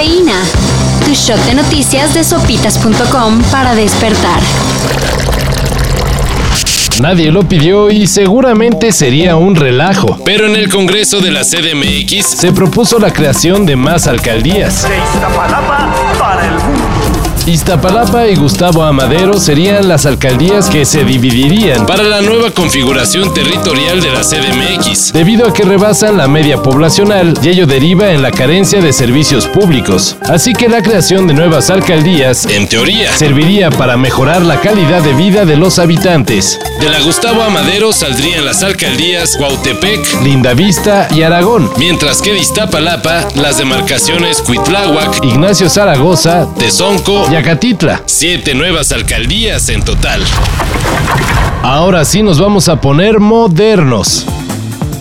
Cafeína. Tu shot de noticias de sopitas.com para despertar. Nadie lo pidió y seguramente sería un relajo. Pero en el Congreso de la CDMX Se propuso la creación de más alcaldías. de Iztapalapa y Gustavo Amadero serían las alcaldías que se dividirían para la nueva configuración territorial de la CDMX. debido a que rebasan la media poblacional y ello deriva en la carencia de servicios públicos. Así que la creación de nuevas alcaldías En teoría, serviría para mejorar la calidad de vida de los habitantes. de la Gustavo Amadero saldrían las alcaldías Cuautepec, Lindavista y Aragón. mientras que de Iztapalapa las demarcaciones Cuitláhuac, Ignacio Zaragoza Tezonco, y Acatitla. siete nuevas alcaldías en total. Ahora sí nos vamos a poner modernos.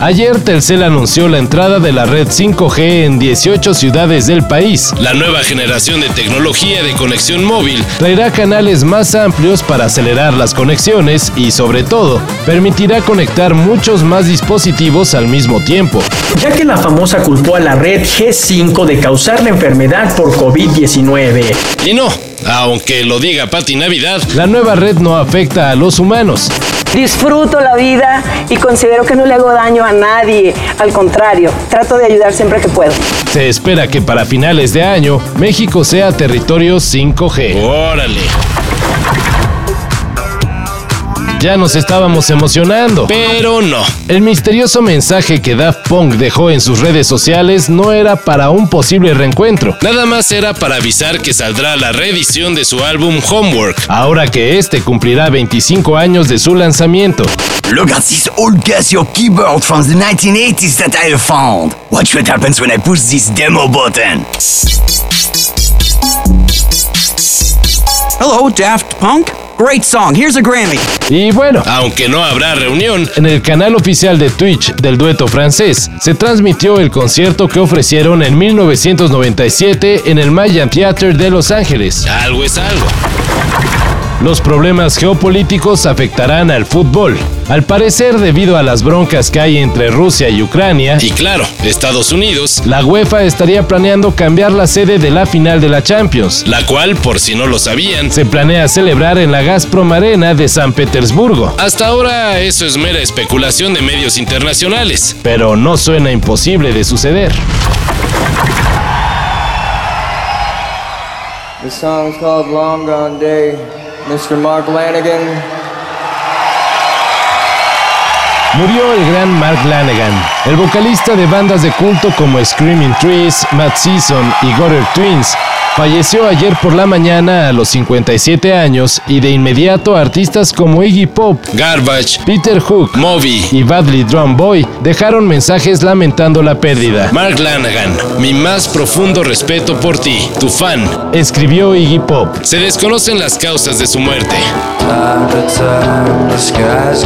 Ayer Telcel anunció la entrada de la red 5G en 18 ciudades del país. La nueva generación de tecnología de conexión móvil Traerá canales más amplios para acelerar las conexiones y sobre todo permitirá conectar muchos más dispositivos al mismo tiempo. ya que la famosa culpó a la red G5 de causar la enfermedad por COVID-19. Y no, aunque lo diga Pati Navidad, La nueva red no afecta a los humanos. Disfruto la vida y considero que no le hago daño a nadie. Al contrario, trato de ayudar siempre que puedo. Se espera que para finales de año México sea territorio 5G. órale. Ya nos estábamos emocionando. Pero no. El misterioso mensaje que Daft Punk dejó en sus redes sociales no era para un posible reencuentro. Nada más era para avisar que saldrá la reedición de su álbum Homework. Ahora que este cumplirá 25 años de su lanzamiento. Look at this old Casio keyboard from the 1980s that I found. Watch what happens when I push this demo button. Hello, Daft Punk. Great song. Here's a Grammy. Y bueno, Aunque no habrá reunión, en el canal oficial de Twitch del dueto francés se transmitió el concierto que ofrecieron en 1997 en el Mayan Theater de Los Ángeles. algo es algo. Los problemas geopolíticos afectarán al fútbol. Al parecer, debido a las broncas que hay entre Rusia y Ucrania, Y claro, Estados Unidos, la UEFA estaría planeando cambiar la sede de la final de la Champions. la cual, por si no lo sabían, Se planea celebrar en la Gazprom Arena de San Petersburgo, hasta ahora eso es mera especulación de medios internacionales. pero no suena imposible de suceder. The song's called Long Gone Day. Mr. Mark Lanigan. Murió el gran Mark Lanegan, el vocalista de bandas de culto como Screaming Trees, Matt Season y Gutter Twins. Falleció ayer por la mañana a los 57 años y de inmediato artistas como Iggy Pop, Garbage, Peter Hook Moby, y Badly Drum Boy dejaron mensajes lamentando la pérdida. Mark Lanagan, mi más profundo respeto por ti, tu fan. Escribió Iggy Pop. Se desconocen las causas de su muerte. Time to time, the sky's